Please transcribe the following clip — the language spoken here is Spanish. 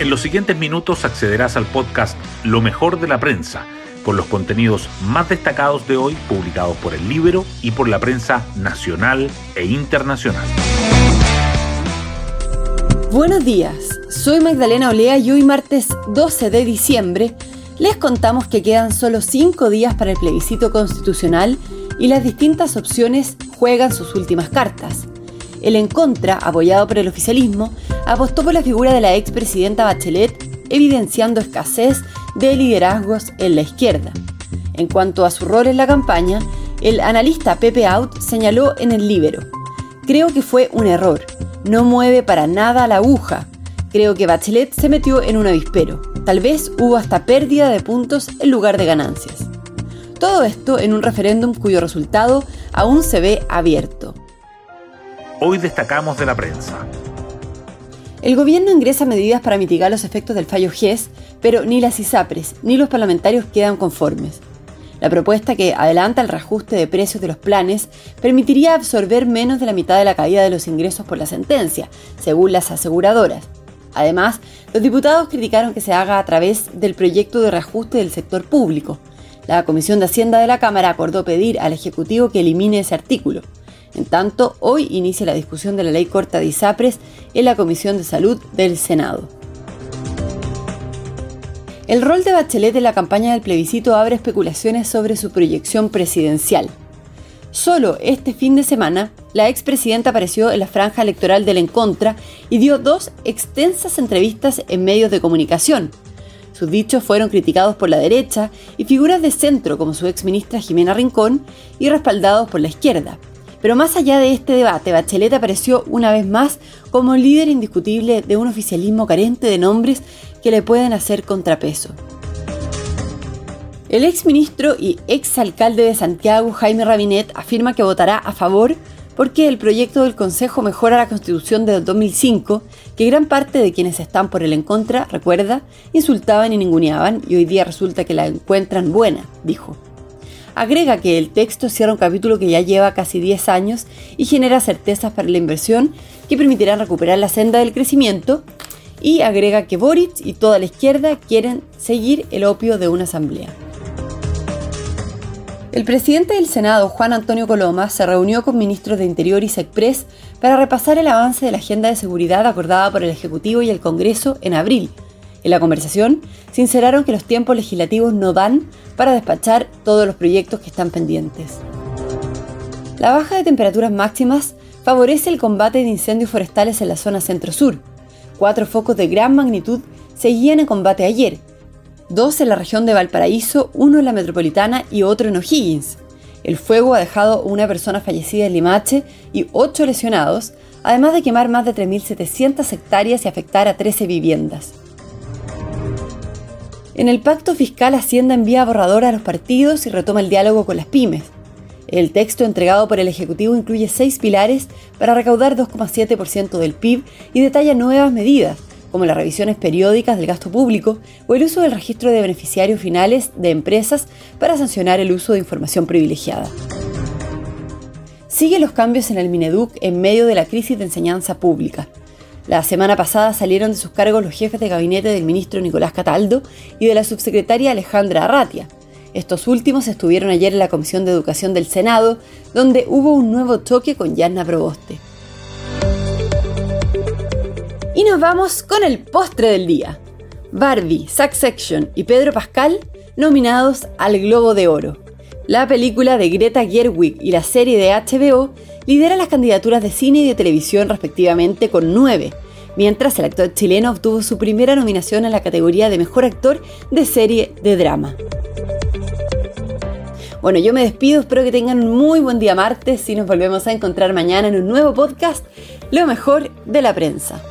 En los siguientes minutos accederás al podcast Lo mejor de la prensa, con los contenidos más destacados de hoy publicados por el libro y por la prensa nacional e internacional. Buenos días, soy Magdalena Olea y hoy martes 12 de diciembre les contamos que quedan solo cinco días para el plebiscito constitucional y las distintas opciones juegan sus últimas cartas. El en contra, apoyado por el oficialismo, apostó por la figura de la expresidenta Bachelet, evidenciando escasez de liderazgos en la izquierda. En cuanto a su rol en la campaña, el analista Pepe Out señaló en el Libero, creo que fue un error, no mueve para nada la aguja, creo que Bachelet se metió en un avispero, tal vez hubo hasta pérdida de puntos en lugar de ganancias. Todo esto en un referéndum cuyo resultado aún se ve abierto. Hoy destacamos de la prensa. El gobierno ingresa medidas para mitigar los efectos del fallo GES, pero ni las ISAPRES ni los parlamentarios quedan conformes. La propuesta que adelanta el reajuste de precios de los planes permitiría absorber menos de la mitad de la caída de los ingresos por la sentencia, según las aseguradoras. Además, los diputados criticaron que se haga a través del proyecto de reajuste del sector público. La Comisión de Hacienda de la Cámara acordó pedir al Ejecutivo que elimine ese artículo. En tanto, hoy inicia la discusión de la ley corta de ISAPRES en la Comisión de Salud del Senado. El rol de Bachelet en la campaña del plebiscito abre especulaciones sobre su proyección presidencial. Solo este fin de semana, la expresidenta apareció en la franja electoral del En Contra y dio dos extensas entrevistas en medios de comunicación. Sus dichos fueron criticados por la derecha y figuras de centro como su exministra Jimena Rincón y respaldados por la izquierda. Pero más allá de este debate, Bachelet apareció una vez más como líder indiscutible de un oficialismo carente de nombres que le pueden hacer contrapeso. El exministro y exalcalde de Santiago, Jaime Rabinet, afirma que votará a favor porque el proyecto del Consejo mejora la Constitución de 2005, que gran parte de quienes están por el en contra, recuerda, insultaban y ninguneaban y hoy día resulta que la encuentran buena, dijo. Agrega que el texto cierra un capítulo que ya lleva casi 10 años y genera certezas para la inversión que permitirán recuperar la senda del crecimiento y agrega que Boric y toda la izquierda quieren seguir el opio de una asamblea. El presidente del Senado, Juan Antonio Coloma, se reunió con ministros de Interior y SECPRES para repasar el avance de la agenda de seguridad acordada por el Ejecutivo y el Congreso en abril, en la conversación, sinceraron que los tiempos legislativos no dan para despachar todos los proyectos que están pendientes. La baja de temperaturas máximas favorece el combate de incendios forestales en la zona centro-sur. Cuatro focos de gran magnitud seguían en combate ayer, dos en la región de Valparaíso, uno en la metropolitana y otro en O'Higgins. El fuego ha dejado una persona fallecida en Limache y ocho lesionados, además de quemar más de 3.700 hectáreas y afectar a 13 viviendas. En el pacto fiscal Hacienda envía borrador a los partidos y retoma el diálogo con las pymes. El texto entregado por el Ejecutivo incluye seis pilares para recaudar 2,7% del PIB y detalla nuevas medidas, como las revisiones periódicas del gasto público o el uso del registro de beneficiarios finales de empresas para sancionar el uso de información privilegiada. Sigue los cambios en el Mineduc en medio de la crisis de enseñanza pública. La semana pasada salieron de sus cargos los jefes de gabinete del ministro Nicolás Cataldo y de la subsecretaria Alejandra Arratia. Estos últimos estuvieron ayer en la Comisión de Educación del Senado, donde hubo un nuevo choque con Yanna Proboste. Y nos vamos con el postre del día. Barbie, Section y Pedro Pascal nominados al Globo de Oro. La película de Greta Gerwig y la serie de HBO lidera las candidaturas de cine y de televisión respectivamente con nueve, mientras el actor chileno obtuvo su primera nominación en la categoría de Mejor Actor de Serie de Drama. Bueno, yo me despido, espero que tengan un muy buen día martes y nos volvemos a encontrar mañana en un nuevo podcast, Lo mejor de la prensa.